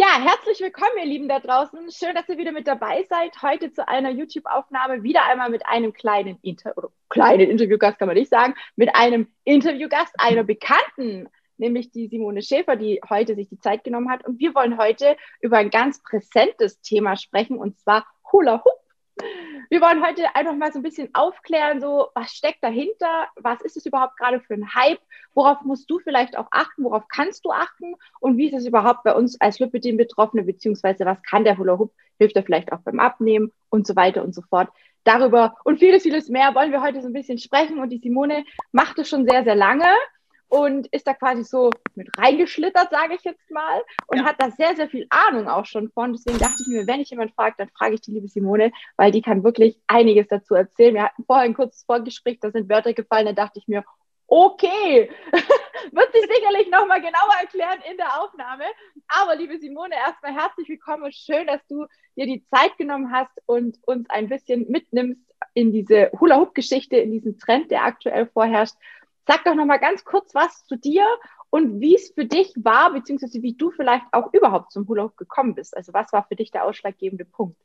Ja, herzlich willkommen, ihr Lieben da draußen. Schön, dass ihr wieder mit dabei seid. Heute zu einer YouTube-Aufnahme wieder einmal mit einem kleinen Inter oder kleinen Interviewgast, kann man nicht sagen, mit einem Interviewgast, einer Bekannten, nämlich die Simone Schäfer, die heute sich die Zeit genommen hat. Und wir wollen heute über ein ganz präsentes Thema sprechen, und zwar Hula Hoop. Wir wollen heute einfach mal so ein bisschen aufklären, so was steckt dahinter, was ist es überhaupt gerade für ein Hype, worauf musst du vielleicht auch achten, worauf kannst du achten? Und wie ist es überhaupt bei uns als Lipidem-Betroffene, beziehungsweise was kann der Hula Hoop, hilft er vielleicht auch beim Abnehmen? Und so weiter und so fort. Darüber und vieles, vieles mehr wollen wir heute so ein bisschen sprechen. Und die Simone macht es schon sehr, sehr lange und ist da quasi so mit reingeschlittert, sage ich jetzt mal, und ja. hat da sehr, sehr viel Ahnung auch schon von. Deswegen dachte ich mir, wenn ich jemand fragt, dann frage ich die liebe Simone, weil die kann wirklich einiges dazu erzählen. Wir hatten vorher ein kurzes Vorgespräch, da sind Wörter gefallen, da dachte ich mir, okay, wird sich sicherlich nochmal genauer erklären in der Aufnahme. Aber liebe Simone, erstmal herzlich willkommen und schön, dass du dir die Zeit genommen hast und uns ein bisschen mitnimmst in diese Hula-Hoop-Geschichte, in diesen Trend, der aktuell vorherrscht. Sag doch noch mal ganz kurz was zu dir und wie es für dich war, beziehungsweise wie du vielleicht auch überhaupt zum Hula Hoop gekommen bist. Also was war für dich der ausschlaggebende Punkt?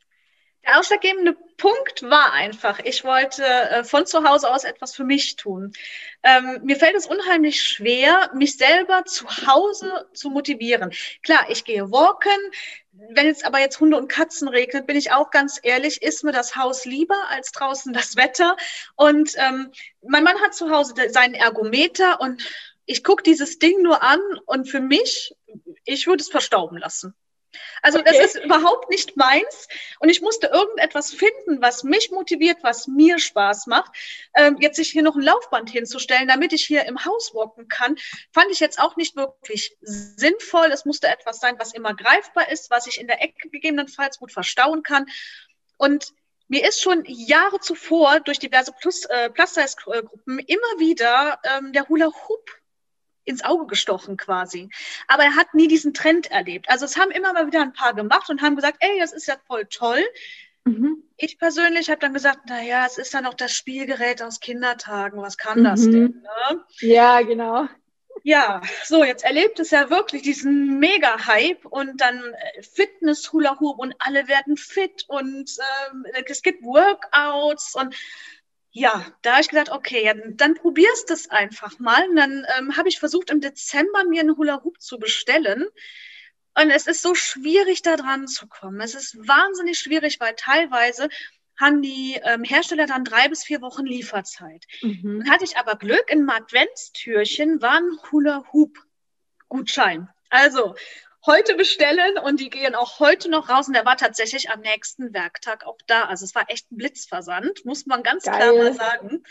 Der ausschlaggebende Punkt war einfach, ich wollte äh, von zu Hause aus etwas für mich tun. Ähm, mir fällt es unheimlich schwer, mich selber zu Hause zu motivieren. Klar, ich gehe walken. Wenn jetzt aber jetzt Hunde und Katzen regnet, bin ich auch ganz ehrlich, ist mir das Haus lieber als draußen das Wetter. Und ähm, mein Mann hat zu Hause seinen Ergometer und ich gucke dieses Ding nur an und für mich, ich würde es verstauben lassen. Also okay. das ist überhaupt nicht meins und ich musste irgendetwas finden, was mich motiviert, was mir Spaß macht. Ähm, jetzt sich hier noch ein Laufband hinzustellen, damit ich hier im Haus walken kann, fand ich jetzt auch nicht wirklich sinnvoll. Es musste etwas sein, was immer greifbar ist, was ich in der Ecke gegebenenfalls gut verstauen kann. Und mir ist schon Jahre zuvor durch diverse Plus, äh, Plus-Size-Gruppen immer wieder ähm, der Hula-Hoop ins Auge gestochen quasi. Aber er hat nie diesen Trend erlebt. Also es haben immer mal wieder ein paar gemacht und haben gesagt, ey, das ist ja voll toll. Mhm. Ich persönlich habe dann gesagt, naja, es ist ja noch das Spielgerät aus Kindertagen. Was kann mhm. das denn? Ne? Ja, genau. Ja, so, jetzt erlebt es ja wirklich diesen Mega-Hype und dann äh, Fitness-Hula-Hoop und alle werden fit und ähm, es gibt Workouts und ja, da habe ich gedacht, okay, ja, dann probierst es einfach mal. Und dann ähm, habe ich versucht, im Dezember mir einen Hula Hoop zu bestellen. Und es ist so schwierig, da dran zu kommen. Es ist wahnsinnig schwierig, weil teilweise haben die ähm, Hersteller dann drei bis vier Wochen Lieferzeit. Mhm. Dann hatte ich aber Glück, in Adventstürchen war ein Hula Hoop Gutschein. Also heute bestellen und die gehen auch heute noch raus. Und der war tatsächlich am nächsten Werktag auch da. Also es war echt ein Blitzversand, muss man ganz Geil. klar mal sagen.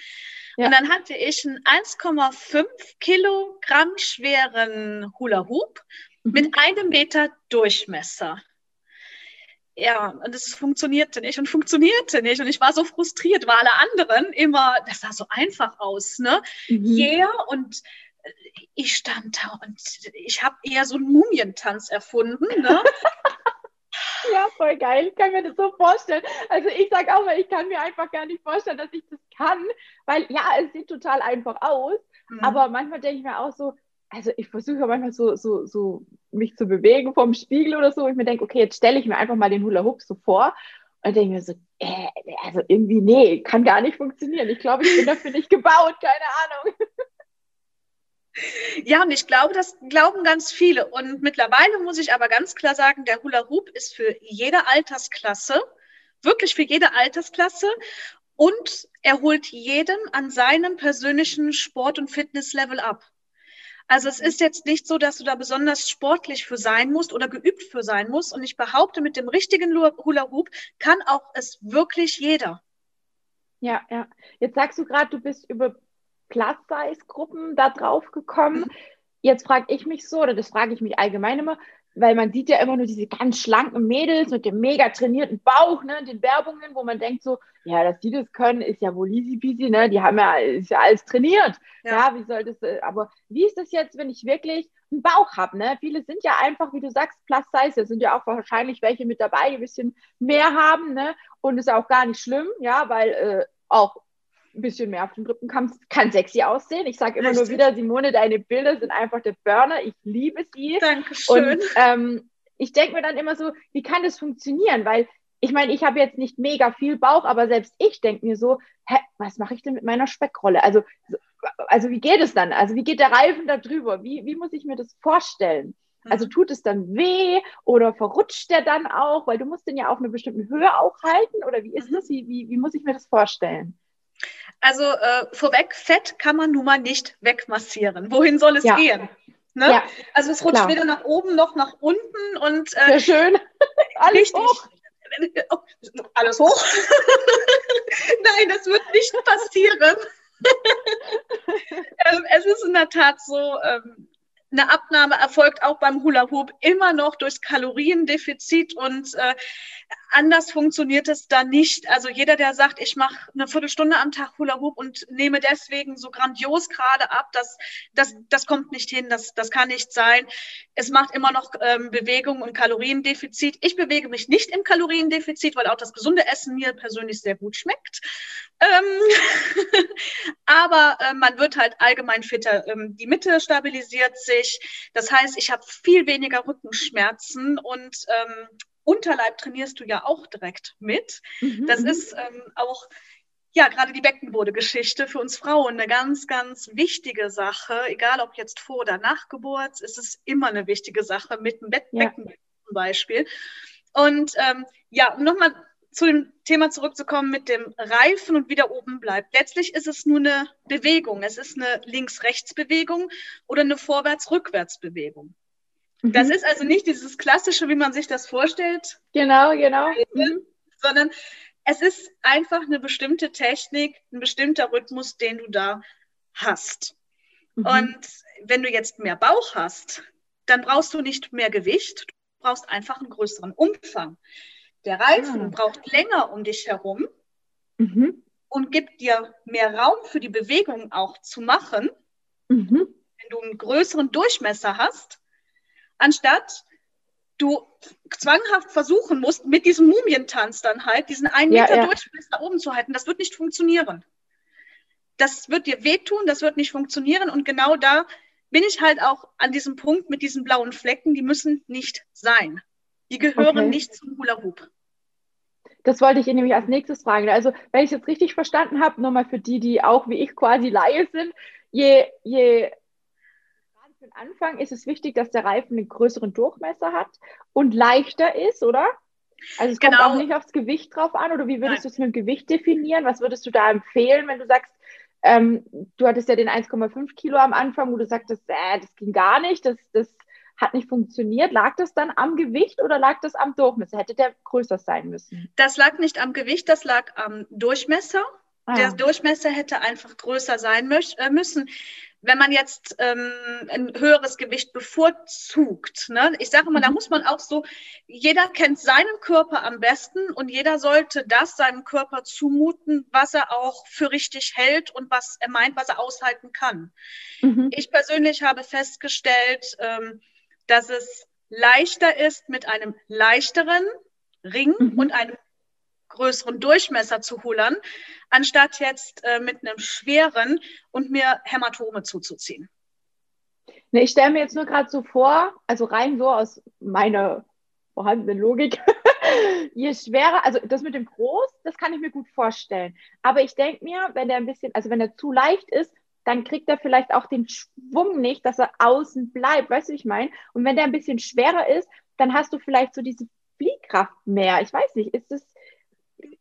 Ja. Und dann hatte ich einen 1,5 Kilogramm schweren Hula Hoop mhm. mit einem Meter Durchmesser. Ja, und es funktionierte nicht und funktionierte nicht. Und ich war so frustriert, weil alle anderen immer, das sah so einfach aus, ne? Mhm. Yeah, und ich stand da und ich habe eher so einen Mumientanz erfunden. Ne? ja, voll geil. Ich kann mir das so vorstellen. Also ich sage auch mal, ich kann mir einfach gar nicht vorstellen, dass ich das kann, weil ja, es sieht total einfach aus, mhm. aber manchmal denke ich mir auch so, also ich versuche manchmal so, so, so mich zu bewegen vom Spiegel oder so und ich mir denke, okay, jetzt stelle ich mir einfach mal den Hula Hoop so vor und denke mir so, äh, also irgendwie, nee, kann gar nicht funktionieren. Ich glaube, ich bin dafür nicht gebaut, keine Ahnung. Ja, und ich glaube, das glauben ganz viele. Und mittlerweile muss ich aber ganz klar sagen, der Hula Hoop ist für jede Altersklasse, wirklich für jede Altersklasse. Und er holt jeden an seinem persönlichen Sport- und Fitnesslevel ab. Also es ist jetzt nicht so, dass du da besonders sportlich für sein musst oder geübt für sein musst. Und ich behaupte, mit dem richtigen Hula Hoop kann auch es wirklich jeder. Ja, ja. Jetzt sagst du gerade, du bist über Plus-Size-Gruppen da drauf gekommen. Mhm. Jetzt frage ich mich so, oder das frage ich mich allgemein immer, weil man sieht ja immer nur diese ganz schlanken Mädels mit dem mega trainierten Bauch, ne, den Werbungen, wo man denkt so, ja, dass die das können, ist ja wohl easy peasy, ne, die haben ja, ist ja alles trainiert. Ja, ja wie soll das, äh, aber wie ist das jetzt, wenn ich wirklich einen Bauch habe, ne? Viele sind ja einfach, wie du sagst, plus size, da sind ja auch wahrscheinlich welche mit dabei, die ein bisschen mehr haben, ne, und ist auch gar nicht schlimm, ja, weil äh, auch ein bisschen mehr auf den Rippen kann, kann sexy aussehen. Ich sage immer Richtig. nur wieder, Simone, deine Bilder sind einfach der Burner. Ich liebe sie. Dankeschön. Und ähm, ich denke mir dann immer so, wie kann das funktionieren? Weil ich meine, ich habe jetzt nicht mega viel Bauch, aber selbst ich denke mir so, hä, was mache ich denn mit meiner Speckrolle? Also, also wie geht es dann? Also wie geht der Reifen da drüber? Wie, wie muss ich mir das vorstellen? Also mhm. tut es dann weh oder verrutscht der dann auch? Weil du musst den ja auf einer bestimmten Höhe auch halten oder wie ist mhm. das? Wie, wie, wie muss ich mir das vorstellen? Also äh, vorweg, Fett kann man nun mal nicht wegmassieren. Wohin soll es ja. gehen? Ne? Ja, also es rutscht Klar. weder nach oben noch nach unten und äh, Sehr schön. Alles richtig. hoch. Alles hoch. Nein, das wird nicht passieren. ähm, es ist in der Tat so, ähm, eine Abnahme erfolgt auch beim Hula Hoop immer noch durch Kaloriendefizit und äh, anders funktioniert es da nicht. Also jeder, der sagt, ich mache eine Viertelstunde am Tag Hula Hoop und nehme deswegen so grandios gerade ab, das, das, das kommt nicht hin, das, das kann nicht sein. Es macht immer noch ähm, Bewegung und Kaloriendefizit. Ich bewege mich nicht im Kaloriendefizit, weil auch das gesunde Essen mir persönlich sehr gut schmeckt. Ähm, aber äh, man wird halt allgemein fitter. Ähm, die Mitte stabilisiert sich. Das heißt, ich habe viel weniger Rückenschmerzen und ähm, Unterleib trainierst du ja auch direkt mit. Mhm. Das mhm. ist ähm, auch ja, gerade die Beckenbodengeschichte für uns Frauen eine ganz, ganz wichtige Sache. Egal ob jetzt vor oder nach Geburt, ist es immer eine wichtige Sache mit dem Be ja. Becken zum Beispiel. Und ähm, ja, um nochmal zu dem Thema zurückzukommen mit dem Reifen und wieder oben bleibt. Letztlich ist es nur eine Bewegung. Es ist eine Links-Rechts-Bewegung oder eine Vorwärts-Rückwärts-Bewegung. Das mhm. ist also nicht dieses klassische, wie man sich das vorstellt. Genau, genau. Mhm. Sondern es ist einfach eine bestimmte Technik, ein bestimmter Rhythmus, den du da hast. Mhm. Und wenn du jetzt mehr Bauch hast, dann brauchst du nicht mehr Gewicht, du brauchst einfach einen größeren Umfang. Der Reifen ah. braucht länger um dich herum mhm. und gibt dir mehr Raum für die Bewegung auch zu machen. Mhm. Wenn du einen größeren Durchmesser hast, anstatt du zwanghaft versuchen musst, mit diesem Mumientanz dann halt diesen einen ja, Meter ja. Durchmesser oben zu halten. Das wird nicht funktionieren. Das wird dir wehtun, das wird nicht funktionieren. Und genau da bin ich halt auch an diesem Punkt mit diesen blauen Flecken, die müssen nicht sein. Die gehören okay. nicht zum Hula Hoop. Das wollte ich Ihnen nämlich als nächstes fragen. Also, wenn ich es jetzt richtig verstanden habe, nochmal für die, die auch wie ich quasi Laie sind, je, je den Anfang ist es wichtig, dass der Reifen einen größeren Durchmesser hat und leichter ist, oder? Also es kommt genau. auch nicht aufs Gewicht drauf an, oder wie würdest du es mit dem Gewicht definieren? Was würdest du da empfehlen, wenn du sagst, ähm, du hattest ja den 1,5 Kilo am Anfang, wo du sagtest, äh, das ging gar nicht, das, das hat nicht funktioniert. Lag das dann am Gewicht oder lag das am Durchmesser? Hätte der größer sein müssen? Das lag nicht am Gewicht, das lag am Durchmesser. Ah. Der Durchmesser hätte einfach größer sein äh, müssen wenn man jetzt ähm, ein höheres Gewicht bevorzugt, ne? ich sage mal, da mhm. muss man auch so, jeder kennt seinen Körper am besten und jeder sollte das seinem Körper zumuten, was er auch für richtig hält und was er meint, was er aushalten kann. Mhm. Ich persönlich habe festgestellt, ähm, dass es leichter ist, mit einem leichteren Ring mhm. und einem größeren Durchmesser zu hullern, anstatt jetzt äh, mit einem schweren und mir Hämatome zuzuziehen. Ne, ich stelle mir jetzt nur gerade so vor, also rein so aus meiner vorhandenen Logik, je schwerer, also das mit dem Groß, das kann ich mir gut vorstellen. Aber ich denke mir, wenn der ein bisschen, also wenn er zu leicht ist, dann kriegt er vielleicht auch den Schwung nicht, dass er außen bleibt, weißt du, wie ich meine? Und wenn der ein bisschen schwerer ist, dann hast du vielleicht so diese Fliehkraft mehr. Ich weiß nicht, ist das,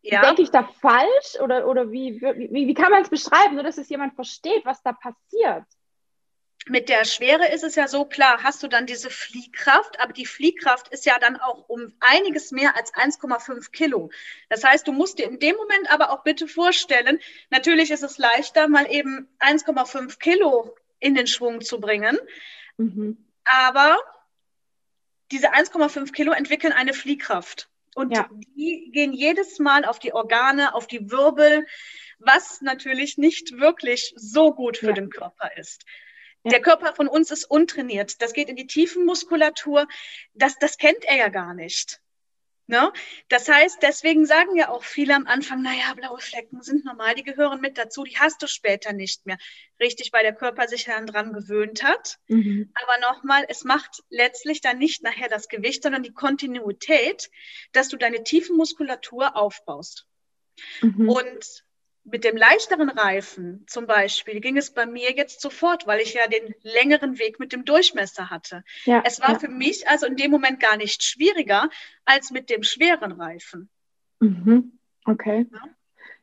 ja. Denke ich da falsch oder, oder wie, wie, wie kann man es beschreiben, nur dass es jemand versteht, was da passiert? Mit der Schwere ist es ja so klar, hast du dann diese Fliehkraft, aber die Fliehkraft ist ja dann auch um einiges mehr als 1,5 Kilo. Das heißt, du musst dir in dem Moment aber auch bitte vorstellen, natürlich ist es leichter, mal eben 1,5 Kilo in den Schwung zu bringen, mhm. aber diese 1,5 Kilo entwickeln eine Fliehkraft. Und ja. die gehen jedes Mal auf die Organe, auf die Wirbel, was natürlich nicht wirklich so gut für ja. den Körper ist. Ja. Der Körper von uns ist untrainiert. Das geht in die Tiefenmuskulatur. Das, das kennt er ja gar nicht. Ne? Das heißt, deswegen sagen ja auch viele am Anfang, naja, blaue Flecken sind normal, die gehören mit dazu, die hast du später nicht mehr. Richtig, weil der Körper sich dann dran gewöhnt hat. Mhm. Aber nochmal, es macht letztlich dann nicht nachher das Gewicht, sondern die Kontinuität, dass du deine Tiefenmuskulatur aufbaust. Mhm. Und mit dem leichteren Reifen zum Beispiel ging es bei mir jetzt sofort, weil ich ja den längeren Weg mit dem Durchmesser hatte. Ja, es war ja. für mich also in dem Moment gar nicht schwieriger als mit dem schweren Reifen. Mhm. Okay. Ja?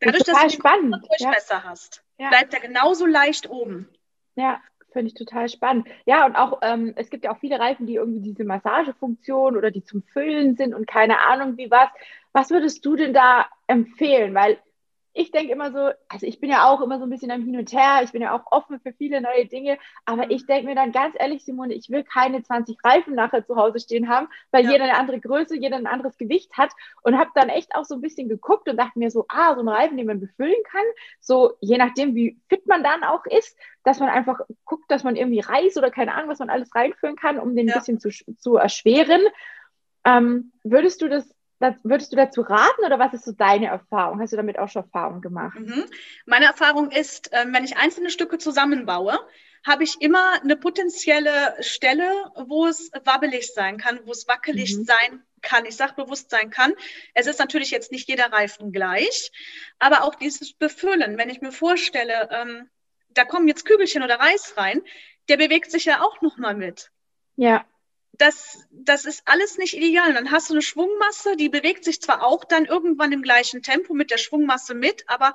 Dadurch, dass du spannend. den Durchmesser hast, bleibt er genauso leicht oben. Ja, finde ich total spannend. Ja, und auch, ähm, es gibt ja auch viele Reifen, die irgendwie diese Massagefunktion oder die zum Füllen sind und keine Ahnung wie was. Was würdest du denn da empfehlen? Weil ich denke immer so, also ich bin ja auch immer so ein bisschen am Hin und Her, ich bin ja auch offen für viele neue Dinge, aber ich denke mir dann ganz ehrlich, Simone, ich will keine 20 Reifen nachher zu Hause stehen haben, weil ja. jeder eine andere Größe, jeder ein anderes Gewicht hat und habe dann echt auch so ein bisschen geguckt und dachte mir so, ah, so ein Reifen, den man befüllen kann, so je nachdem, wie fit man dann auch ist, dass man einfach guckt, dass man irgendwie Reis oder keine Ahnung, was man alles reinfüllen kann, um den ja. ein bisschen zu, zu erschweren. Ähm, würdest du das das, würdest du dazu raten oder was ist so deine Erfahrung? Hast du damit auch schon Erfahrung gemacht? Mhm. Meine Erfahrung ist, ähm, wenn ich einzelne Stücke zusammenbaue, habe ich immer eine potenzielle Stelle, wo es wabbelig sein kann, wo es wackelig mhm. sein kann. Ich sage bewusst sein kann. Es ist natürlich jetzt nicht jeder Reifen gleich, aber auch dieses Befüllen. Wenn ich mir vorstelle, ähm, da kommen jetzt Kügelchen oder Reis rein, der bewegt sich ja auch nochmal mit. Ja das, das ist alles nicht ideal. Und dann hast du eine Schwungmasse, die bewegt sich zwar auch dann irgendwann im gleichen Tempo mit der Schwungmasse mit, aber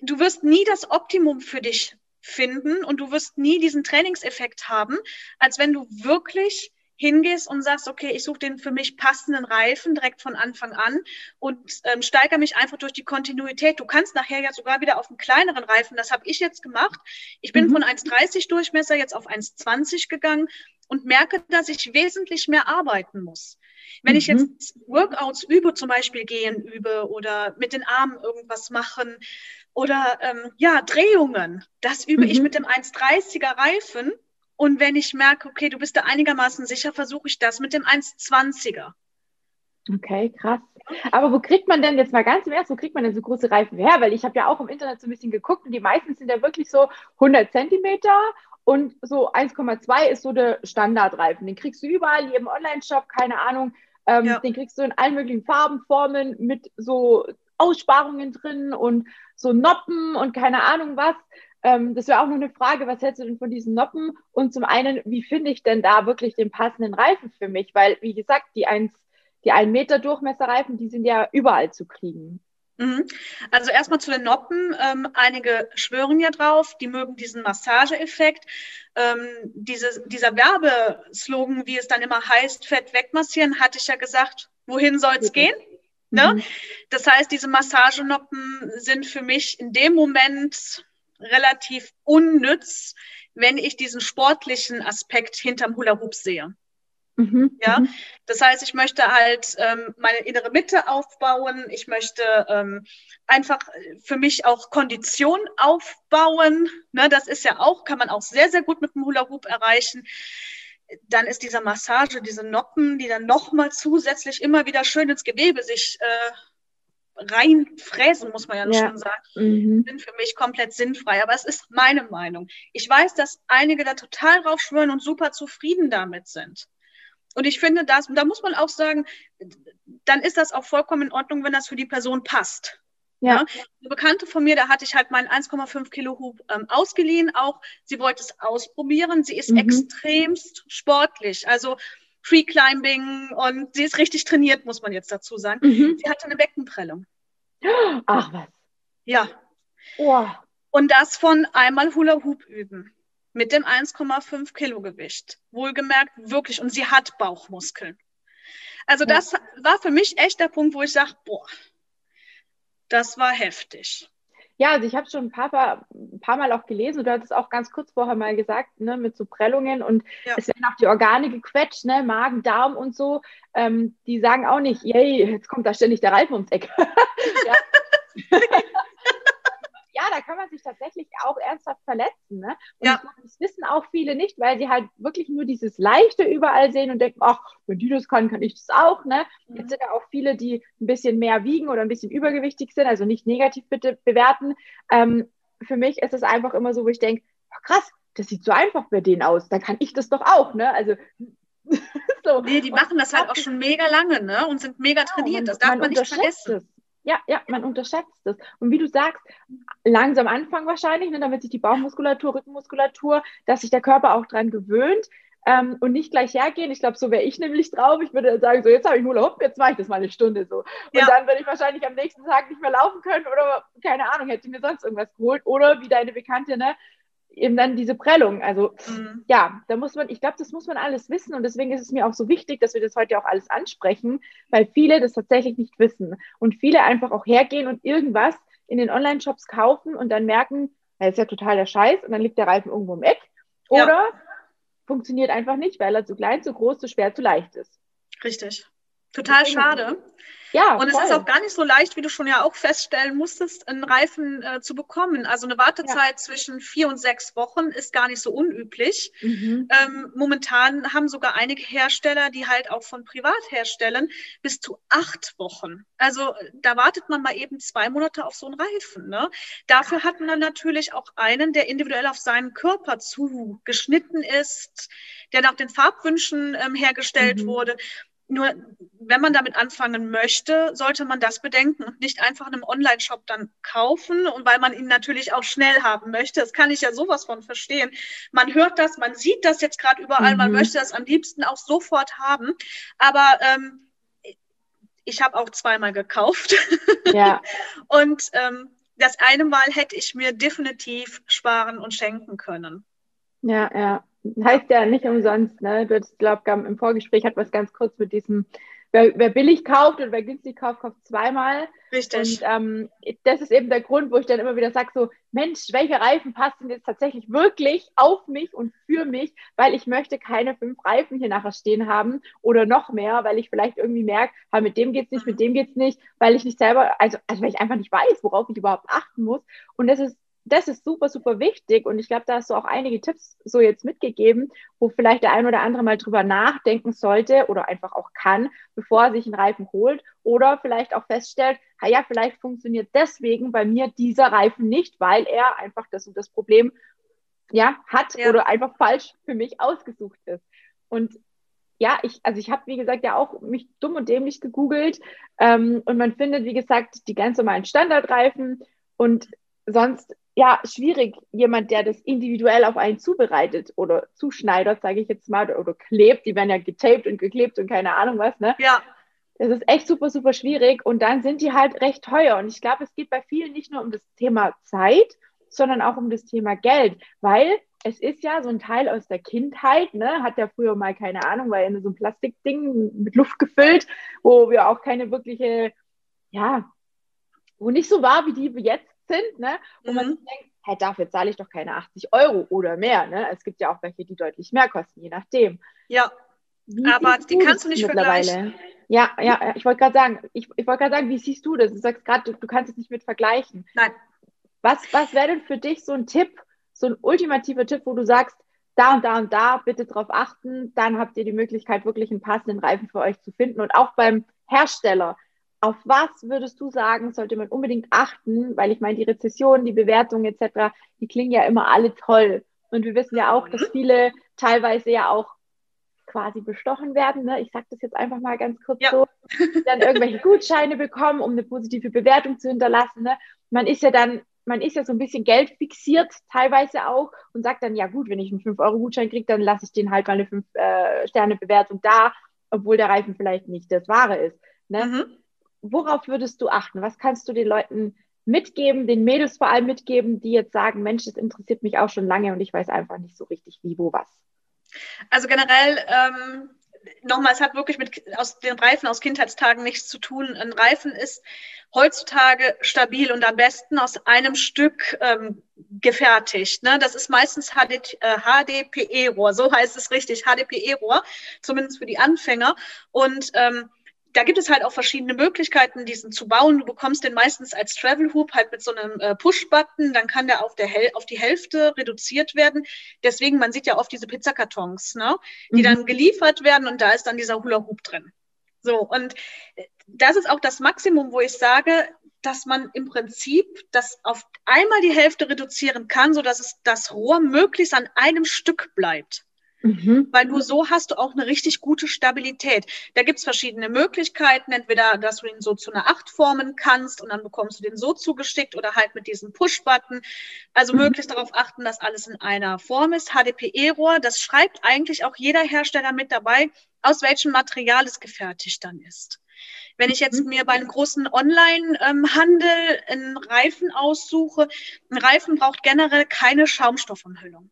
du wirst nie das Optimum für dich finden und du wirst nie diesen Trainingseffekt haben, als wenn du wirklich hingehst und sagst, okay, ich suche den für mich passenden Reifen direkt von Anfang an und ähm, steigere mich einfach durch die Kontinuität. Du kannst nachher ja sogar wieder auf einen kleineren Reifen, das habe ich jetzt gemacht. Ich bin mhm. von 1,30 Durchmesser jetzt auf 1,20 gegangen und merke, dass ich wesentlich mehr arbeiten muss. Wenn mhm. ich jetzt Workouts übe, zum Beispiel gehen übe oder mit den Armen irgendwas machen oder ähm, ja, Drehungen, das übe mhm. ich mit dem 1,30er Reifen. Und wenn ich merke, okay, du bist da einigermaßen sicher, versuche ich das mit dem 1,20er. Okay, krass. Aber wo kriegt man denn jetzt mal ganz im Ernst, wo kriegt man denn so große Reifen her? Weil ich habe ja auch im Internet so ein bisschen geguckt und die meisten sind ja wirklich so 100 Zentimeter und so 1,2 ist so der Standardreifen. Den kriegst du überall hier im Online-Shop, keine Ahnung. Ähm, ja. Den kriegst du in allen möglichen Farben, Formen mit so Aussparungen drin und so Noppen und keine Ahnung was. Ähm, das wäre auch noch eine Frage, was hältst du denn von diesen Noppen? Und zum einen, wie finde ich denn da wirklich den passenden Reifen für mich? Weil, wie gesagt, die 1, die 1 Meter Durchmesserreifen, die sind ja überall zu kriegen. Mhm. Also erstmal zu den Noppen. Ähm, einige schwören ja drauf, die mögen diesen Massageeffekt. Ähm, diese, dieser Werbeslogan, wie es dann immer heißt, Fett wegmassieren, hatte ich ja gesagt, wohin soll es gehen? Ne? Mhm. Das heißt, diese Massagenoppen sind für mich in dem Moment relativ unnütz, wenn ich diesen sportlichen Aspekt hinterm Hula Hoop sehe. Mhm, ja, mhm. das heißt, ich möchte halt ähm, meine innere Mitte aufbauen. Ich möchte ähm, einfach für mich auch Kondition aufbauen. Ne, das ist ja auch, kann man auch sehr, sehr gut mit dem Hula Hoop erreichen. Dann ist diese Massage, diese Noppen, die dann nochmal zusätzlich immer wieder schön ins Gewebe sich äh, reinfräsen, muss man ja, ja. schon sagen, mhm. sind für mich komplett sinnfrei. Aber es ist meine Meinung. Ich weiß, dass einige da total drauf schwören und super zufrieden damit sind. Und ich finde, das, da muss man auch sagen, dann ist das auch vollkommen in Ordnung, wenn das für die Person passt. Ja. ja. Eine Bekannte von mir, da hatte ich halt meinen 1,5 Kilo Hub ähm, ausgeliehen. Auch sie wollte es ausprobieren. Sie ist mhm. extremst sportlich. Also Free Climbing und sie ist richtig trainiert, muss man jetzt dazu sagen. Mhm. Sie hatte eine Beckenprellung. Ach was. Ja. Oh. Und das von einmal Hula Hoop üben mit dem 1,5 Kilo Gewicht. Wohlgemerkt, wirklich. Und sie hat Bauchmuskeln. Also das war für mich echt der Punkt, wo ich sage, boah, das war heftig. Ja, also ich habe schon ein paar, ein paar Mal auch gelesen, du hattest auch ganz kurz vorher mal gesagt, ne, mit so Prellungen und ja. es werden auch die Organe gequetscht, ne, Magen, Darm und so. Ähm, die sagen auch nicht, yay, jetzt kommt da ständig der Reifen ums Eck. ja. ja, kann man sich tatsächlich auch ernsthaft verletzen. Ne? Und ja. das wissen auch viele nicht, weil sie halt wirklich nur dieses Leichte überall sehen und denken, ach, wenn die das kann, kann ich das auch. Ne? Mhm. Jetzt sind ja auch viele, die ein bisschen mehr wiegen oder ein bisschen übergewichtig sind, also nicht negativ bitte bewerten. Ähm, für mich ist es einfach immer so, wo ich denke, krass, das sieht so einfach bei denen aus, dann kann ich das doch auch. Ne? Also so. Nee, die machen das halt auch schon mega lange ne? und sind mega genau, trainiert. das darf man, man nicht vergessen. Es. Ja, ja, man unterschätzt es. Und wie du sagst, langsam anfangen wahrscheinlich, ne, damit sich die Bauchmuskulatur, Rückenmuskulatur, dass sich der Körper auch dran gewöhnt ähm, und nicht gleich hergehen. Ich glaube, so wäre ich nämlich drauf. Ich würde sagen, so jetzt habe ich Hula Hoop, jetzt mache ich das mal eine Stunde so. Und ja. dann würde ich wahrscheinlich am nächsten Tag nicht mehr laufen können oder keine Ahnung, hätte ich mir sonst irgendwas geholt. Oder wie deine Bekannte, ne, eben dann diese Prellung. Also mhm. ja, da muss man, ich glaube, das muss man alles wissen und deswegen ist es mir auch so wichtig, dass wir das heute auch alles ansprechen, weil viele das tatsächlich nicht wissen und viele einfach auch hergehen und irgendwas in den Online-Shops kaufen und dann merken, das ist ja total der Scheiß und dann liegt der Reifen irgendwo im Eck oder ja. funktioniert einfach nicht, weil er zu klein, zu groß, zu schwer, zu leicht ist. Richtig. Total schade. Ja, und voll. es ist auch gar nicht so leicht, wie du schon ja auch feststellen musstest, einen Reifen äh, zu bekommen. Also eine Wartezeit ja. zwischen vier und sechs Wochen ist gar nicht so unüblich. Mhm. Ähm, momentan haben sogar einige Hersteller, die halt auch von Privatherstellern, bis zu acht Wochen. Also da wartet man mal eben zwei Monate auf so einen Reifen. Ne? Dafür hat man dann natürlich auch einen, der individuell auf seinen Körper zugeschnitten ist, der nach den Farbwünschen ähm, hergestellt mhm. wurde. Nur wenn man damit anfangen möchte, sollte man das bedenken und nicht einfach in einem Online-Shop dann kaufen und weil man ihn natürlich auch schnell haben möchte. Das kann ich ja sowas von verstehen. Man hört das, man sieht das jetzt gerade überall, mhm. man möchte das am liebsten auch sofort haben. Aber ähm, ich habe auch zweimal gekauft. Ja. und ähm, das eine Mal hätte ich mir definitiv sparen und schenken können. Ja, ja heißt ja nicht umsonst, ne? Du hast, glaube im Vorgespräch hat was ganz kurz mit diesem, wer, wer, billig kauft und wer günstig kauft, kauft zweimal. Richtig. Und ähm, das ist eben der Grund, wo ich dann immer wieder sage, so, Mensch, welche Reifen passen jetzt tatsächlich wirklich auf mich und für mich, weil ich möchte keine fünf Reifen hier nachher stehen haben oder noch mehr, weil ich vielleicht irgendwie merke, mit dem geht's nicht, mit dem geht's nicht, weil ich nicht selber, also, also weil ich einfach nicht weiß, worauf ich überhaupt achten muss. Und das ist das ist super, super wichtig. Und ich glaube, da hast du auch einige Tipps so jetzt mitgegeben, wo vielleicht der ein oder andere mal drüber nachdenken sollte oder einfach auch kann, bevor er sich einen Reifen holt. Oder vielleicht auch feststellt, ja, vielleicht funktioniert deswegen bei mir dieser Reifen nicht, weil er einfach das und das Problem ja, hat ja. oder einfach falsch für mich ausgesucht ist. Und ja, ich, also ich habe, wie gesagt, ja auch mich dumm und dämlich gegoogelt ähm, und man findet, wie gesagt, die ganz normalen Standardreifen und sonst ja schwierig, jemand, der das individuell auf einen zubereitet oder zuschneidert, sage ich jetzt mal, oder, klebt, die werden ja getaped und geklebt und keine Ahnung was, ne? Ja. Das ist echt super, super schwierig und dann sind die halt recht teuer. Und ich glaube, es geht bei vielen nicht nur um das Thema Zeit, sondern auch um das Thema Geld, weil es ist ja so ein Teil aus der Kindheit, ne? Hat ja früher mal keine Ahnung, war ja so ein Plastikding mit Luft gefüllt, wo wir auch keine wirkliche, ja, wo nicht so war wie die jetzt sind, ne? wo mhm. man denkt, hey, dafür zahle ich doch keine 80 Euro oder mehr. Ne? Es gibt ja auch welche, die deutlich mehr kosten, je nachdem. Ja, wie aber die kannst du nicht vergleichen. Ja, ja, ich wollte gerade sagen, ich, ich wollte gerade sagen, wie siehst du das? Du sagst gerade, du, du, kannst es nicht mit vergleichen. Nein. Was, was wäre denn für dich so ein Tipp, so ein ultimativer Tipp, wo du sagst, da und da und da bitte drauf achten, dann habt ihr die Möglichkeit, wirklich einen passenden Reifen für euch zu finden. Und auch beim Hersteller, auf was würdest du sagen, sollte man unbedingt achten? Weil ich meine, die Rezession, die Bewertung etc., die klingen ja immer alle toll. Und wir wissen ja auch, dass viele teilweise ja auch quasi bestochen werden. Ne? Ich sage das jetzt einfach mal ganz kurz ja. so. Dann irgendwelche Gutscheine bekommen, um eine positive Bewertung zu hinterlassen. Ne? Man ist ja dann, man ist ja so ein bisschen Geld fixiert, teilweise auch, und sagt dann, ja gut, wenn ich einen 5-Euro-Gutschein kriege, dann lasse ich den halt mal eine 5-Sterne-Bewertung äh, da, obwohl der Reifen vielleicht nicht das Wahre ist. Ne? Mhm worauf würdest du achten? Was kannst du den Leuten mitgeben, den Mädels vor allem mitgeben, die jetzt sagen, Mensch, das interessiert mich auch schon lange und ich weiß einfach nicht so richtig, wie, wo, was? Also generell, ähm, nochmal, es hat wirklich mit aus den Reifen aus Kindheitstagen nichts zu tun. Ein Reifen ist heutzutage stabil und am besten aus einem Stück ähm, gefertigt. Ne? Das ist meistens HD, äh, HDPE-Rohr, so heißt es richtig, HDPE-Rohr, zumindest für die Anfänger. Und ähm, da gibt es halt auch verschiedene Möglichkeiten, diesen zu bauen. Du bekommst den meistens als Travel Hoop halt mit so einem äh, Push-Button, dann kann der auf, der Hel auf die Hälfte reduziert werden. Deswegen, man sieht ja oft diese Pizzakartons, ne? die mhm. dann geliefert werden und da ist dann dieser Hula Hoop drin. So, und das ist auch das Maximum, wo ich sage, dass man im Prinzip das auf einmal die Hälfte reduzieren kann, sodass es das Rohr möglichst an einem Stück bleibt. Mhm. Weil nur so hast du auch eine richtig gute Stabilität. Da gibt's verschiedene Möglichkeiten, entweder, dass du ihn so zu einer Acht formen kannst und dann bekommst du den so zugeschickt oder halt mit diesem Push-Button. Also mhm. möglichst darauf achten, dass alles in einer Form ist. HDPE-Rohr, das schreibt eigentlich auch jeder Hersteller mit dabei, aus welchem Material es gefertigt dann ist. Wenn ich jetzt mhm. mir bei einem großen Online-Handel einen Reifen aussuche, ein Reifen braucht generell keine Schaumstoffumhüllung.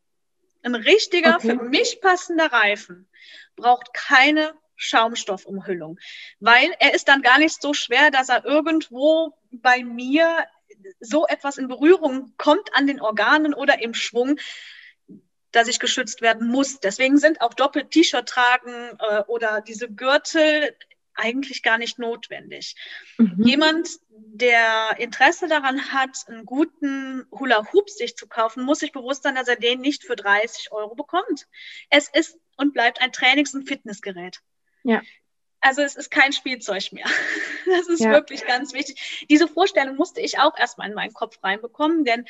Ein richtiger, okay. für mich passender Reifen braucht keine Schaumstoffumhüllung, weil er ist dann gar nicht so schwer, dass er irgendwo bei mir so etwas in Berührung kommt an den Organen oder im Schwung, dass ich geschützt werden muss. Deswegen sind auch doppelt T-Shirt tragen äh, oder diese Gürtel eigentlich gar nicht notwendig. Mhm. Jemand, der Interesse daran hat, einen guten Hula-Hoop sich zu kaufen, muss sich bewusst sein, dass er den nicht für 30 Euro bekommt. Es ist und bleibt ein Trainings- und Fitnessgerät. Ja. Also es ist kein Spielzeug mehr. Das ist ja. wirklich ganz wichtig. Diese Vorstellung musste ich auch erstmal in meinen Kopf reinbekommen, denn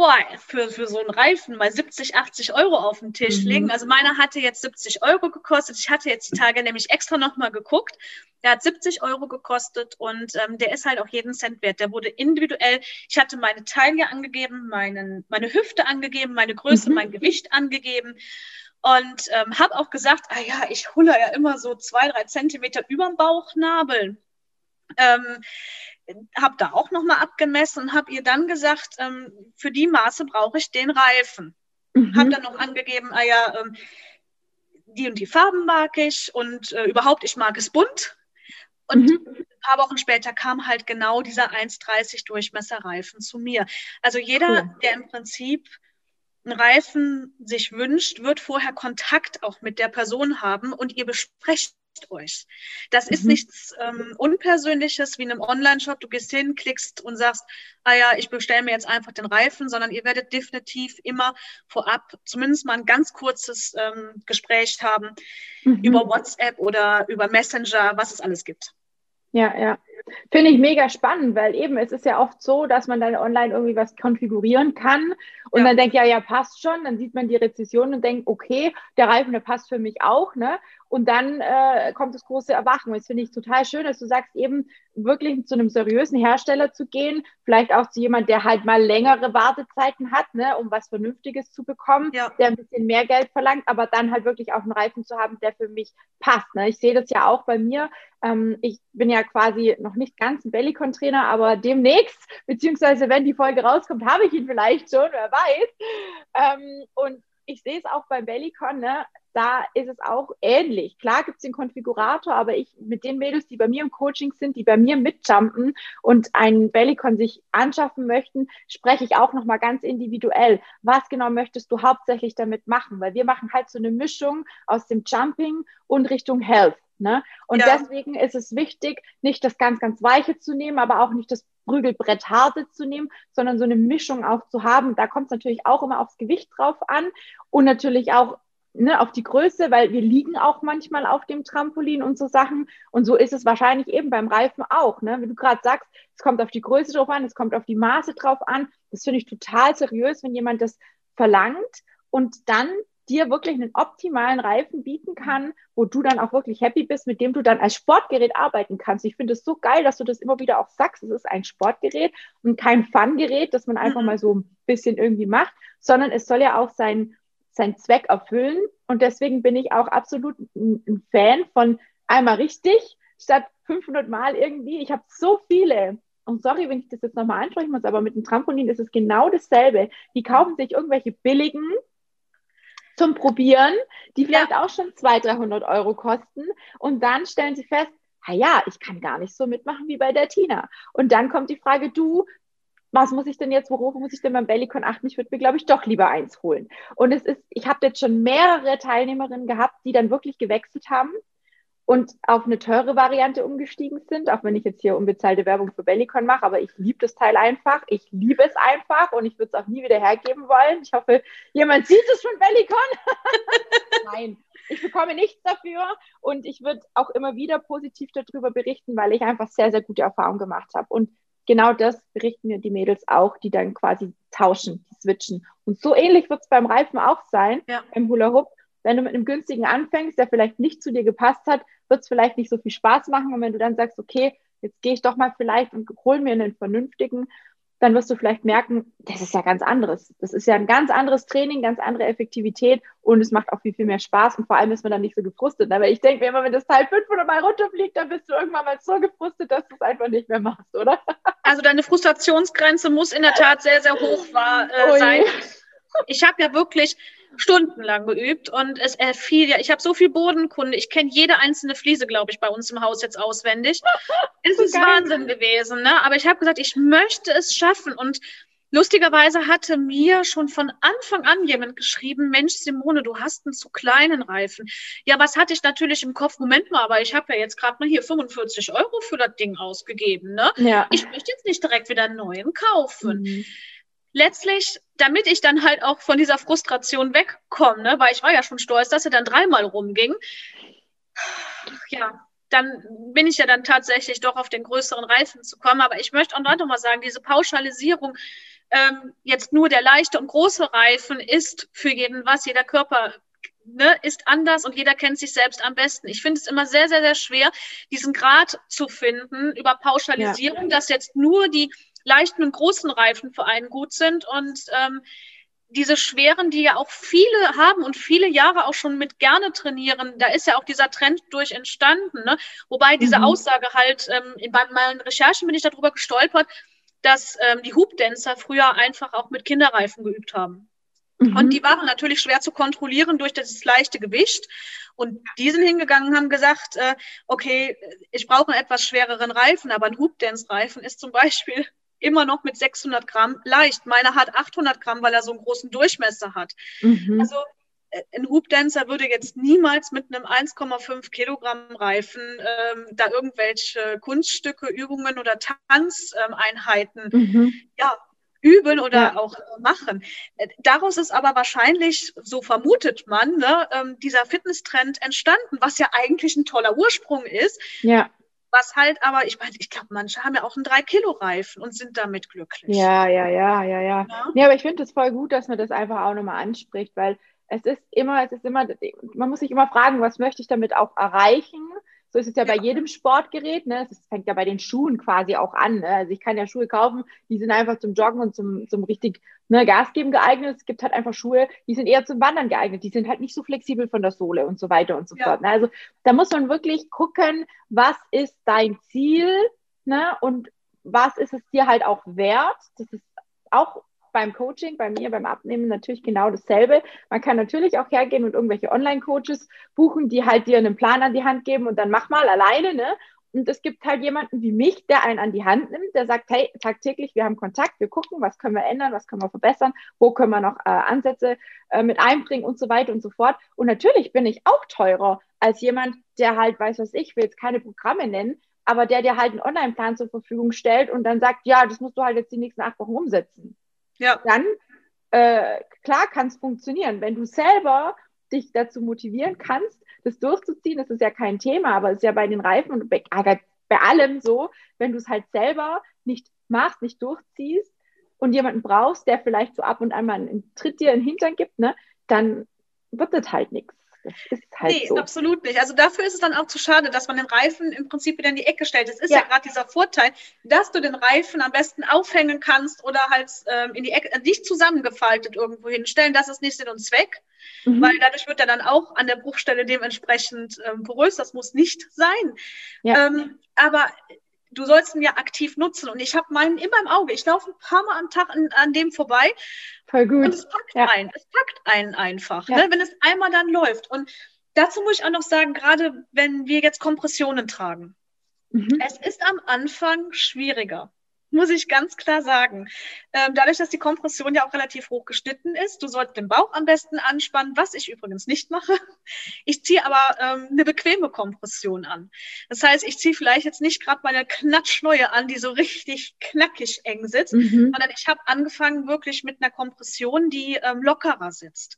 boah, für, für so einen Reifen mal 70, 80 Euro auf den Tisch mhm. legen. Also meiner hatte jetzt 70 Euro gekostet. Ich hatte jetzt die Tage nämlich extra nochmal geguckt. Der hat 70 Euro gekostet und ähm, der ist halt auch jeden Cent wert. Der wurde individuell, ich hatte meine Taille angegeben, meinen, meine Hüfte angegeben, meine Größe, mhm. mein Gewicht angegeben. Und ähm, habe auch gesagt, ah ja, ich hulle ja immer so zwei, drei Zentimeter überm Bauchnabel. Ähm, habe da auch nochmal abgemessen und habe ihr dann gesagt, ähm, für die Maße brauche ich den Reifen. Mhm. Habe dann noch angegeben, ah ja, ähm, die und die Farben mag ich und äh, überhaupt, ich mag es bunt. Und mhm. ein paar Wochen später kam halt genau dieser 1,30 Durchmesser Reifen zu mir. Also jeder, cool. der im Prinzip einen Reifen sich wünscht, wird vorher Kontakt auch mit der Person haben und ihr besprecht euch. Das mhm. ist nichts ähm, Unpersönliches wie in einem Online-Shop. Du gehst hin, klickst und sagst, ah ja, ich bestelle mir jetzt einfach den Reifen, sondern ihr werdet definitiv immer vorab zumindest mal ein ganz kurzes ähm, Gespräch haben mhm. über WhatsApp oder über Messenger, was es alles gibt. Ja, ja. Finde ich mega spannend, weil eben es ist ja oft so, dass man dann online irgendwie was konfigurieren kann und ja. dann denkt, ja, ja, passt schon. Dann sieht man die Rezession und denkt, okay, der Reifen, der passt für mich auch. Ne? Und dann äh, kommt das große Erwachen. Das finde ich total schön, dass du sagst, eben wirklich zu einem seriösen Hersteller zu gehen, vielleicht auch zu jemand, der halt mal längere Wartezeiten hat, ne, um was Vernünftiges zu bekommen, ja. der ein bisschen mehr Geld verlangt, aber dann halt wirklich auch einen Reifen zu haben, der für mich passt. Ne? Ich sehe das ja auch bei mir. Ähm, ich bin ja quasi noch nicht ganz ein Bellicon-Trainer, aber demnächst, beziehungsweise wenn die Folge rauskommt, habe ich ihn vielleicht schon, wer weiß. Ähm, und ich sehe es auch beim Bellicon, ne? Da ist es auch ähnlich. Klar gibt es den Konfigurator, aber ich mit den Mädels, die bei mir im Coaching sind, die bei mir mitjumpen und einen Bellicon sich anschaffen möchten, spreche ich auch nochmal ganz individuell. Was genau möchtest du hauptsächlich damit machen? Weil wir machen halt so eine Mischung aus dem Jumping und Richtung Health. Ne? Und ja. deswegen ist es wichtig, nicht das ganz, ganz Weiche zu nehmen, aber auch nicht das Prügelbrett harte zu nehmen, sondern so eine Mischung auch zu haben. Da kommt es natürlich auch immer aufs Gewicht drauf an und natürlich auch ne, auf die Größe, weil wir liegen auch manchmal auf dem Trampolin und so Sachen. Und so ist es wahrscheinlich eben beim Reifen auch. Ne? Wie du gerade sagst, es kommt auf die Größe drauf an, es kommt auf die Maße drauf an. Das finde ich total seriös, wenn jemand das verlangt und dann dir wirklich einen optimalen Reifen bieten kann, wo du dann auch wirklich happy bist, mit dem du dann als Sportgerät arbeiten kannst. Ich finde es so geil, dass du das immer wieder auch sagst. Es ist ein Sportgerät und kein Fun-Gerät, das man einfach mhm. mal so ein bisschen irgendwie macht, sondern es soll ja auch sein seinen Zweck erfüllen. Und deswegen bin ich auch absolut ein, Fan von einmal richtig statt 500 Mal irgendwie. Ich habe so viele und sorry, wenn ich das jetzt nochmal ansprechen muss, aber mit dem Trampolin ist es genau dasselbe. Die kaufen sich irgendwelche billigen zum Probieren, die vielleicht ja. auch schon 200, 300 Euro kosten. Und dann stellen sie fest, ah ja, ich kann gar nicht so mitmachen wie bei der Tina. Und dann kommt die Frage, du, was muss ich denn jetzt, worauf muss ich denn beim Bellycon achten? Ich würde mir, glaube ich, doch lieber eins holen. Und es ist, ich habe jetzt schon mehrere Teilnehmerinnen gehabt, die dann wirklich gewechselt haben und auf eine teure Variante umgestiegen sind, auch wenn ich jetzt hier unbezahlte Werbung für Bellicon mache, aber ich liebe das Teil einfach. Ich liebe es einfach und ich würde es auch nie wieder hergeben wollen. Ich hoffe, jemand sieht es von Bellicon. Nein, ich bekomme nichts dafür und ich würde auch immer wieder positiv darüber berichten, weil ich einfach sehr, sehr gute Erfahrungen gemacht habe. Und genau das berichten mir die Mädels auch, die dann quasi tauschen, die switchen. Und so ähnlich wird es beim Reifen auch sein, ja. beim Hula Hoop. Wenn du mit einem günstigen anfängst, der vielleicht nicht zu dir gepasst hat, wird es vielleicht nicht so viel Spaß machen. Und wenn du dann sagst, okay, jetzt gehe ich doch mal vielleicht und hol mir einen vernünftigen, dann wirst du vielleicht merken, das ist ja ganz anderes. Das ist ja ein ganz anderes Training, ganz andere Effektivität und es macht auch viel, viel mehr Spaß und vor allem ist man dann nicht so gefrustet. Aber ich denke mir immer, wenn das Teil 500 Mal runterfliegt, dann bist du irgendwann mal so gefrustet, dass du es einfach nicht mehr machst, oder? Also deine Frustrationsgrenze muss in der Tat sehr, sehr hoch war, äh, sein. Ich habe ja wirklich, stundenlang geübt und es fiel ja, ich habe so viel Bodenkunde, ich kenne jede einzelne Fliese, glaube ich, bei uns im Haus jetzt auswendig. es ist geil. Wahnsinn gewesen, ne? aber ich habe gesagt, ich möchte es schaffen und Lustigerweise hatte mir schon von Anfang an jemand geschrieben, Mensch, Simone, du hast einen zu kleinen Reifen. Ja, was hatte ich natürlich im Kopf? Moment mal, aber ich habe ja jetzt gerade mal hier 45 Euro für das Ding ausgegeben. Ne? Ja. Ich möchte jetzt nicht direkt wieder einen neuen kaufen. Mhm letztlich, damit ich dann halt auch von dieser Frustration wegkomme, ne, weil ich war ja schon stolz, dass er dann dreimal rumging. Ja, dann bin ich ja dann tatsächlich doch auf den größeren Reifen zu kommen. Aber ich möchte auch noch mal sagen, diese Pauschalisierung, ähm, jetzt nur der leichte und große Reifen ist für jeden was, jeder Körper ne, ist anders und jeder kennt sich selbst am besten. Ich finde es immer sehr, sehr, sehr schwer, diesen Grad zu finden über Pauschalisierung, ja. dass jetzt nur die leichten und großen Reifen für einen gut sind und ähm, diese schweren, die ja auch viele haben und viele Jahre auch schon mit gerne trainieren, da ist ja auch dieser Trend durch entstanden. Ne? Wobei diese mhm. Aussage halt, ähm, bei meinen Recherchen bin ich darüber gestolpert, dass ähm, die Hoopdancer früher einfach auch mit Kinderreifen geübt haben. Mhm. Und die waren natürlich schwer zu kontrollieren durch das leichte Gewicht. Und die sind hingegangen und haben gesagt, äh, okay, ich brauche einen etwas schwereren Reifen, aber ein Hoopdance-Reifen ist zum Beispiel immer noch mit 600 Gramm leicht. Meiner hat 800 Gramm, weil er so einen großen Durchmesser hat. Mhm. Also äh, ein Hoopdancer würde jetzt niemals mit einem 1,5 Kilogramm Reifen ähm, da irgendwelche Kunststücke, Übungen oder Tanzeinheiten ähm, mhm. ja, üben oder ja. auch äh, machen. Äh, daraus ist aber wahrscheinlich, so vermutet man, ne, ähm, dieser Fitnesstrend entstanden, was ja eigentlich ein toller Ursprung ist. Ja. Was halt aber, ich meine, ich glaube, manche haben ja auch einen 3-Kilo-Reifen und sind damit glücklich. Ja, ja, ja, ja, ja. Ja, ja aber ich finde es voll gut, dass man das einfach auch nochmal anspricht, weil es ist immer, es ist immer, man muss sich immer fragen, was möchte ich damit auch erreichen? So ist es ja, ja. bei jedem Sportgerät. Ne? Es fängt ja bei den Schuhen quasi auch an. Ne? Also ich kann ja Schuhe kaufen, die sind einfach zum Joggen und zum, zum richtig ne, Gas geben geeignet. Es gibt halt einfach Schuhe, die sind eher zum Wandern geeignet. Die sind halt nicht so flexibel von der Sohle und so weiter und so ja. fort. Ne? Also da muss man wirklich gucken, was ist dein Ziel ne? und was ist es dir halt auch wert. Das ist auch beim Coaching, bei mir, beim Abnehmen natürlich genau dasselbe. Man kann natürlich auch hergehen und irgendwelche Online-Coaches buchen, die halt dir einen Plan an die Hand geben und dann mach mal alleine, ne? Und es gibt halt jemanden wie mich, der einen an die Hand nimmt, der sagt, hey, tagtäglich, wir haben Kontakt, wir gucken, was können wir ändern, was können wir verbessern, wo können wir noch äh, Ansätze äh, mit einbringen und so weiter und so fort. Und natürlich bin ich auch teurer als jemand, der halt, weiß was ich, will jetzt keine Programme nennen, aber der dir halt einen Online-Plan zur Verfügung stellt und dann sagt, ja, das musst du halt jetzt die nächsten acht Wochen umsetzen ja. dann äh, klar kann es funktionieren. Wenn du selber dich dazu motivieren kannst, das durchzuziehen, das ist ja kein Thema, aber es ist ja bei den Reifen und bei, bei allem so, wenn du es halt selber nicht machst, nicht durchziehst und jemanden brauchst, der vielleicht so ab und an mal einen Tritt dir in den Hintern gibt, ne, dann wird das halt nichts. Das ist halt nee, so. absolut nicht. Also dafür ist es dann auch zu schade, dass man den Reifen im Prinzip wieder in die Ecke stellt. Es ist ja, ja gerade dieser Vorteil, dass du den Reifen am besten aufhängen kannst oder halt ähm, in die Ecke, äh, nicht zusammengefaltet irgendwo hinstellen. Das ist nicht Sinn und Zweck, mhm. weil dadurch wird er dann auch an der Bruchstelle dementsprechend ähm, porös. Das muss nicht sein. Ja. Ähm, aber du sollst ihn ja aktiv nutzen. Und ich habe meinen immer im Auge. Ich laufe ein paar Mal am Tag an, an dem vorbei. Voll gut. Und es packt ja. einen. Es packt einen einfach, ja. ne, wenn es einmal dann läuft. Und dazu muss ich auch noch sagen, gerade wenn wir jetzt Kompressionen tragen. Mhm. Es ist am Anfang schwieriger. Muss ich ganz klar sagen. Ähm, dadurch, dass die Kompression ja auch relativ hoch geschnitten ist, du solltest den Bauch am besten anspannen, was ich übrigens nicht mache. Ich ziehe aber ähm, eine bequeme Kompression an. Das heißt, ich ziehe vielleicht jetzt nicht gerade meine Knatschneue an, die so richtig knackig eng sitzt, mhm. sondern ich habe angefangen wirklich mit einer Kompression, die ähm, lockerer sitzt.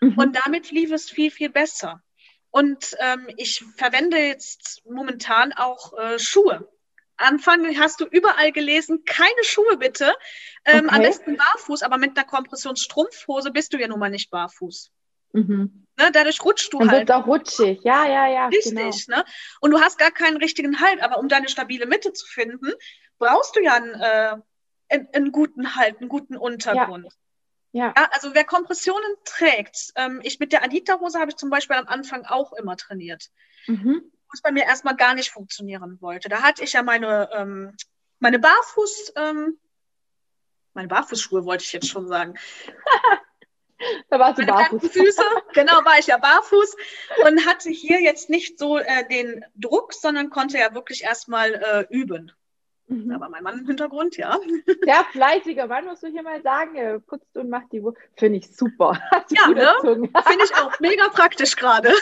Mhm. Und damit lief es viel, viel besser. Und ähm, ich verwende jetzt momentan auch äh, Schuhe. Anfang hast du überall gelesen, keine Schuhe bitte. Ähm, okay. Am besten barfuß, aber mit einer Kompressionsstrumpfhose bist du ja nun mal nicht barfuß. Mhm. Ne, dadurch rutschst du Dann halt. Wird auch rutschig, ja, ja, ja. Richtig, genau. ne? Und du hast gar keinen richtigen Halt, aber um deine stabile Mitte zu finden, brauchst du ja einen, äh, einen, einen guten Halt, einen guten Untergrund. Ja. ja. also wer Kompressionen trägt, ähm, ich mit der Anita-Hose habe ich zum Beispiel am Anfang auch immer trainiert. Mhm was bei mir erstmal gar nicht funktionieren wollte. Da hatte ich ja meine, ähm, meine Barfuß, ähm, meine Barfußschuhe wollte ich jetzt schon sagen. da warst du meine barfuß. Füße, genau, war ich ja barfuß und hatte hier jetzt nicht so äh, den Druck, sondern konnte ja wirklich erstmal äh, üben. Mhm. Aber mein Mann im Hintergrund, ja. Ja, fleißiger Mann, musst du hier mal sagen. Er putzt und macht die Wurst. Finde ich super. Ja, ne? Finde ich auch mega praktisch gerade.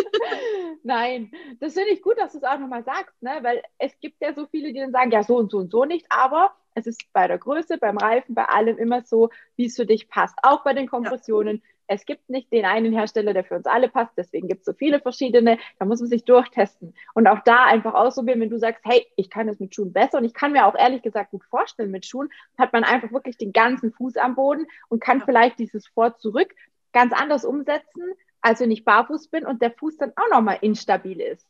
Nein, das finde ich gut, dass du es auch nochmal sagst, ne? weil es gibt ja so viele, die dann sagen, ja, so und so und so nicht, aber es ist bei der Größe, beim Reifen, bei allem immer so, wie es für dich passt. Auch bei den Kompressionen. Ja. Es gibt nicht den einen Hersteller, der für uns alle passt, deswegen gibt es so viele verschiedene. Da muss man sich durchtesten und auch da einfach ausprobieren, wenn du sagst, hey, ich kann das mit Schuhen besser und ich kann mir auch ehrlich gesagt gut vorstellen, mit Schuhen hat man einfach wirklich den ganzen Fuß am Boden und kann vielleicht dieses Vor-Zurück ganz anders umsetzen, als wenn ich barfuß bin und der Fuß dann auch nochmal instabil ist.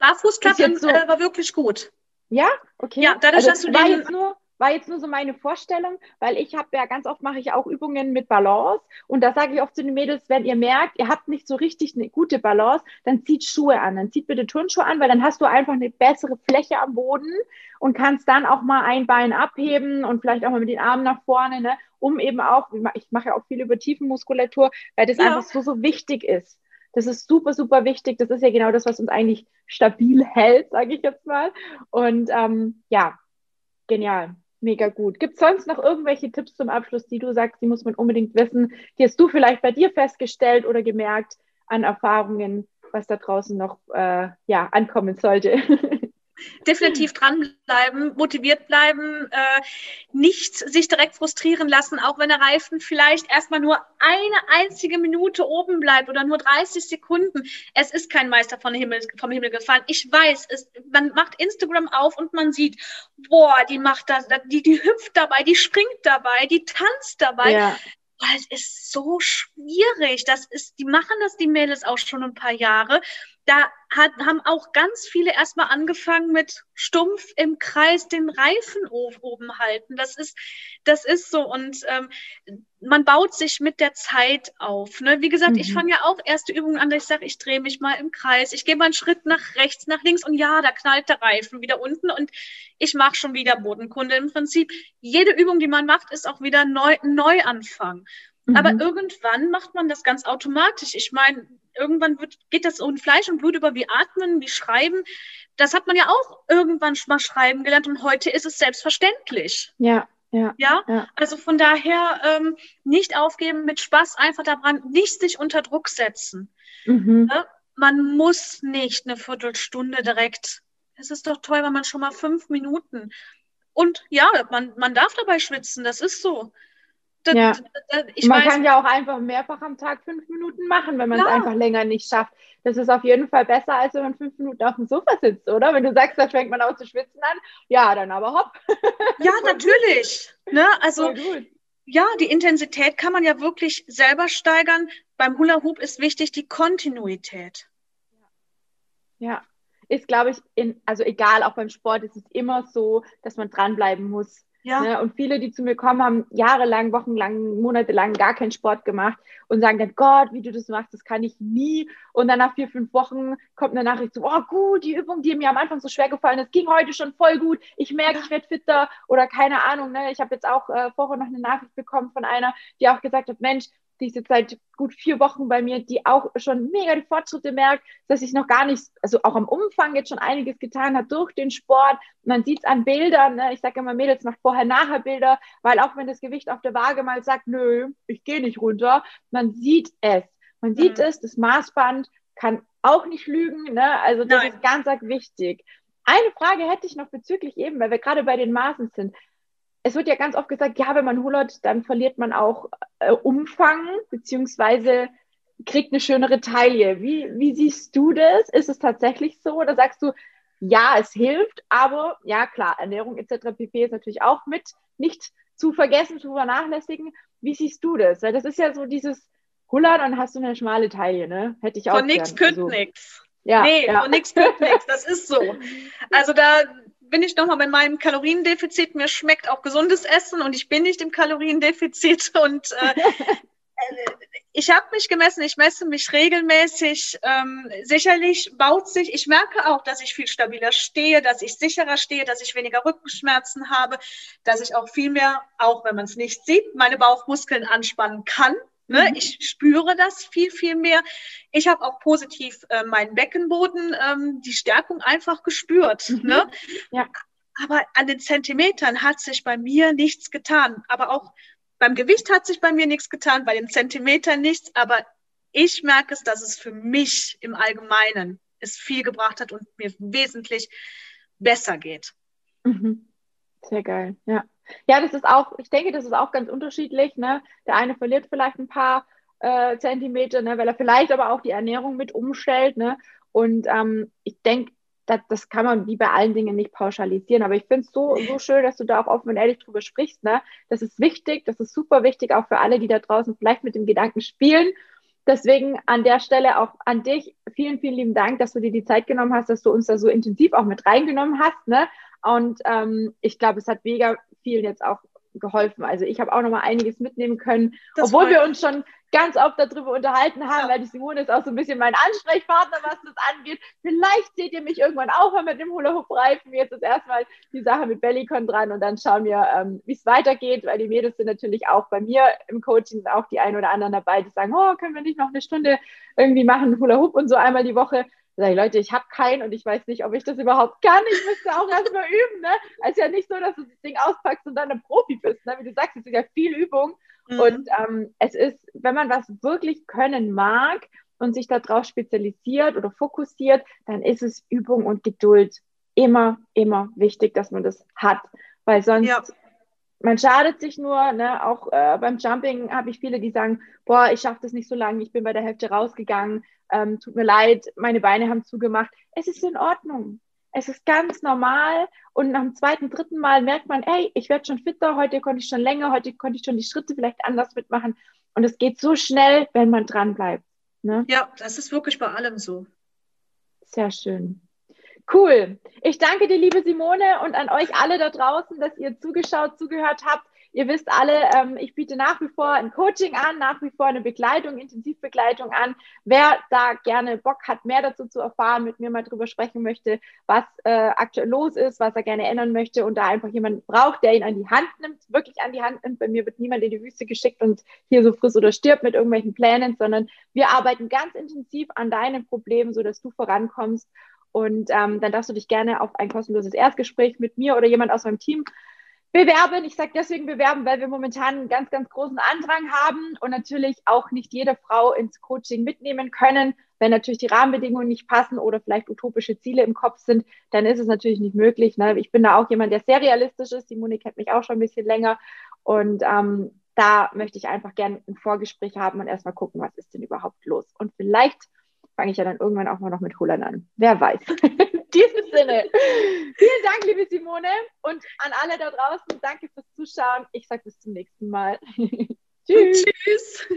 Barfuß klappt so, äh, war wirklich gut. Ja, okay. Ja, dadurch, also, dass du den, jetzt nur war jetzt nur so meine Vorstellung, weil ich habe ja ganz oft mache ich auch Übungen mit Balance und da sage ich oft zu den Mädels, wenn ihr merkt, ihr habt nicht so richtig eine gute Balance, dann zieht Schuhe an, dann zieht bitte Turnschuhe an, weil dann hast du einfach eine bessere Fläche am Boden und kannst dann auch mal ein Bein abheben und vielleicht auch mal mit den Armen nach vorne, ne, um eben auch, ich mache ja auch viel über Tiefenmuskulatur, weil das ja. einfach so, so wichtig ist. Das ist super, super wichtig. Das ist ja genau das, was uns eigentlich stabil hält, sage ich jetzt mal. Und ähm, ja, genial. Mega gut. Gibt es sonst noch irgendwelche Tipps zum Abschluss, die du sagst, die muss man unbedingt wissen? Die hast du vielleicht bei dir festgestellt oder gemerkt an Erfahrungen, was da draußen noch äh, ja, ankommen sollte? definitiv dranbleiben, motiviert bleiben, äh, nicht sich direkt frustrieren lassen, auch wenn der Reifen vielleicht erstmal nur eine einzige Minute oben bleibt oder nur 30 Sekunden. Es ist kein Meister vom Himmel, vom Himmel gefallen. Ich weiß, es, man macht Instagram auf und man sieht, boah, die macht das, die, die hüpft dabei, die springt dabei, die tanzt dabei. Ja weil es ist so schwierig. Das ist, die machen das, die Mädels auch schon ein paar Jahre da hat, haben auch ganz viele erstmal angefangen mit stumpf im Kreis den Reifen oben halten. Das ist, das ist so. Und ähm, man baut sich mit der Zeit auf. Ne? Wie gesagt, mhm. ich fange ja auch erste Übungen an, dass ich sage, ich drehe mich mal im Kreis, ich gehe mal einen Schritt nach rechts, nach links und ja, da knallt der Reifen wieder unten und ich mache schon wieder Bodenkunde. Im Prinzip, jede Übung, die man macht, ist auch wieder neu, Neuanfang. Mhm. Aber irgendwann macht man das ganz automatisch. Ich meine, irgendwann wird, geht das um Fleisch und Blut über wie Atmen, wie Schreiben. Das hat man ja auch irgendwann mal schreiben gelernt und heute ist es selbstverständlich. Ja. Ja, ja? ja. also von daher ähm, nicht aufgeben, mit Spaß einfach daran, nicht sich unter Druck setzen. Mhm. Ne? Man muss nicht eine Viertelstunde direkt. Es ist doch toll, wenn man schon mal fünf Minuten. Und ja, man, man darf dabei schwitzen, das ist so. Das, ja. Das, man weiß, kann ja auch einfach mehrfach am Tag fünf Minuten machen, wenn man es einfach länger nicht schafft. Das ist auf jeden Fall besser, als wenn man fünf Minuten auf dem Sofa sitzt, oder? Wenn du sagst, da fängt man auch zu schwitzen an, ja, dann aber hopp. Ja, natürlich. Ne? Also, ja, die Intensität kann man ja wirklich selber steigern. Beim Hula Hoop ist wichtig die Kontinuität. Ja, ist, glaube ich, in, also egal, auch beim Sport ist es immer so, dass man dranbleiben muss. Ja. Ne? Und viele, die zu mir kommen, haben jahrelang, wochenlang, monatelang gar keinen Sport gemacht und sagen dann, Gott, wie du das machst, das kann ich nie. Und dann nach vier, fünf Wochen kommt eine Nachricht so, oh gut, die Übung, die mir am Anfang so schwer gefallen ist, ging heute schon voll gut. Ich merke, ich werde fitter oder keine Ahnung. Ne? Ich habe jetzt auch äh, vorher noch eine Nachricht bekommen von einer, die auch gesagt hat, Mensch, die ist jetzt seit gut vier Wochen bei mir, die auch schon mega die Fortschritte merkt, dass ich noch gar nicht, also auch am Umfang jetzt schon einiges getan hat durch den Sport. Man sieht es an Bildern, ne? ich sage immer, Mädels macht vorher-nachher Bilder, weil auch wenn das Gewicht auf der Waage mal sagt, nö, ich gehe nicht runter, man sieht es. Man sieht mhm. es, das Maßband kann auch nicht lügen, ne? also das Nein. ist ganz, ganz wichtig. Eine Frage hätte ich noch bezüglich eben, weil wir gerade bei den Maßen sind es wird ja ganz oft gesagt, ja, wenn man hullert, dann verliert man auch äh, Umfang, beziehungsweise kriegt eine schönere Taille. Wie, wie siehst du das? Ist es tatsächlich so? Oder sagst du, ja, es hilft, aber ja, klar, Ernährung etc. pp. ist natürlich auch mit nicht zu vergessen, zu vernachlässigen. Wie siehst du das? Weil das ist ja so dieses Huller, dann hast du eine schmale Taille, ne? Hätte ich auch. Von nichts könnt also, nix. Ja, nee, ja. von nichts könnt nix. Das ist so. Also da bin ich nochmal bei meinem Kaloriendefizit. Mir schmeckt auch gesundes Essen und ich bin nicht im Kaloriendefizit. Und äh, äh ich habe mich gemessen, ich messe mich regelmäßig. Ähm, sicherlich baut sich, ich merke auch, dass ich viel stabiler stehe, dass ich sicherer stehe, dass ich weniger Rückenschmerzen habe, dass ich auch viel mehr, auch wenn man es nicht sieht, meine Bauchmuskeln anspannen kann. Ne? Mhm. Ich spüre das viel, viel mehr. Ich habe auch positiv äh, meinen Beckenboden, ähm, die Stärkung einfach gespürt. Mhm. Ne? Ja. Aber an den Zentimetern hat sich bei mir nichts getan. Aber auch beim Gewicht hat sich bei mir nichts getan, bei den Zentimetern nichts. Aber ich merke es, dass es für mich im Allgemeinen es viel gebracht hat und mir wesentlich besser geht. Mhm. Sehr geil, ja. Ja, das ist auch, ich denke, das ist auch ganz unterschiedlich. Ne? Der eine verliert vielleicht ein paar äh, Zentimeter, ne, weil er vielleicht aber auch die Ernährung mit umstellt. Ne? Und ähm, ich denke, das, das kann man wie bei allen Dingen nicht pauschalisieren. Aber ich finde es so, so schön, dass du da auch offen und ehrlich drüber sprichst. Ne? Das ist wichtig, das ist super wichtig, auch für alle, die da draußen vielleicht mit dem Gedanken spielen. Deswegen an der Stelle auch an dich vielen, vielen lieben Dank, dass du dir die Zeit genommen hast, dass du uns da so intensiv auch mit reingenommen hast. Ne? Und ähm, ich glaube, es hat mega vielen jetzt auch geholfen. Also ich habe auch noch mal einiges mitnehmen können, das obwohl wir uns schon ganz oft darüber unterhalten haben, ja. weil die Simone ist auch so ein bisschen mein Ansprechpartner, was das angeht. Vielleicht seht ihr mich irgendwann auch mal mit dem Hula-Hoop-Reifen. Jetzt ist erstmal die Sache mit Bellycon dran und dann schauen wir, ähm, wie es weitergeht, weil die Mädels sind natürlich auch bei mir im Coaching auch die ein oder anderen dabei, die sagen, oh, können wir nicht noch eine Stunde irgendwie machen, Hula-Hoop und so einmal die Woche. Da sage ich, Leute, ich habe keinen und ich weiß nicht, ob ich das überhaupt kann. Ich müsste auch erstmal üben. Ne? Es ist ja nicht so, dass du das Ding auspackst und dann ein Profi bist. Ne? Wie du sagst, es ist ja viel Übung. Mhm. Und ähm, es ist, wenn man was wirklich können mag und sich darauf spezialisiert oder fokussiert, dann ist es Übung und Geduld immer, immer wichtig, dass man das hat. Weil sonst ja man schadet sich nur, ne? auch äh, beim Jumping habe ich viele, die sagen, boah, ich schaffe das nicht so lange, ich bin bei der Hälfte rausgegangen, ähm, tut mir leid, meine Beine haben zugemacht. Es ist in Ordnung. Es ist ganz normal und nach dem zweiten, dritten Mal merkt man, ey, ich werde schon fitter, heute konnte ich schon länger, heute konnte ich schon die Schritte vielleicht anders mitmachen und es geht so schnell, wenn man dran bleibt. Ne? Ja, das ist wirklich bei allem so. Sehr schön. Cool. Ich danke dir, liebe Simone, und an euch alle da draußen, dass ihr zugeschaut, zugehört habt. Ihr wisst alle, ähm, ich biete nach wie vor ein Coaching an, nach wie vor eine Begleitung, Intensivbegleitung an. Wer da gerne Bock hat, mehr dazu zu erfahren, mit mir mal drüber sprechen möchte, was äh, aktuell los ist, was er gerne ändern möchte und da einfach jemanden braucht, der ihn an die Hand nimmt, wirklich an die Hand nimmt. Bei mir wird niemand in die Wüste geschickt und hier so friss oder stirbt mit irgendwelchen Plänen, sondern wir arbeiten ganz intensiv an deinen Problemen, sodass du vorankommst und ähm, dann darfst du dich gerne auf ein kostenloses Erstgespräch mit mir oder jemand aus meinem Team bewerben. Ich sage deswegen bewerben, weil wir momentan einen ganz, ganz großen Andrang haben und natürlich auch nicht jede Frau ins Coaching mitnehmen können. Wenn natürlich die Rahmenbedingungen nicht passen oder vielleicht utopische Ziele im Kopf sind, dann ist es natürlich nicht möglich. Ne? Ich bin da auch jemand, der sehr realistisch ist. Simone kennt mich auch schon ein bisschen länger. Und ähm, da möchte ich einfach gerne ein Vorgespräch haben und erstmal gucken, was ist denn überhaupt los. Und vielleicht fange ich ja dann irgendwann auch mal noch mit Hullern an. Wer weiß. In diesem Sinne, vielen Dank, liebe Simone. Und an alle da draußen, danke fürs Zuschauen. Ich sage bis zum nächsten Mal. Tschüss. Tschüss.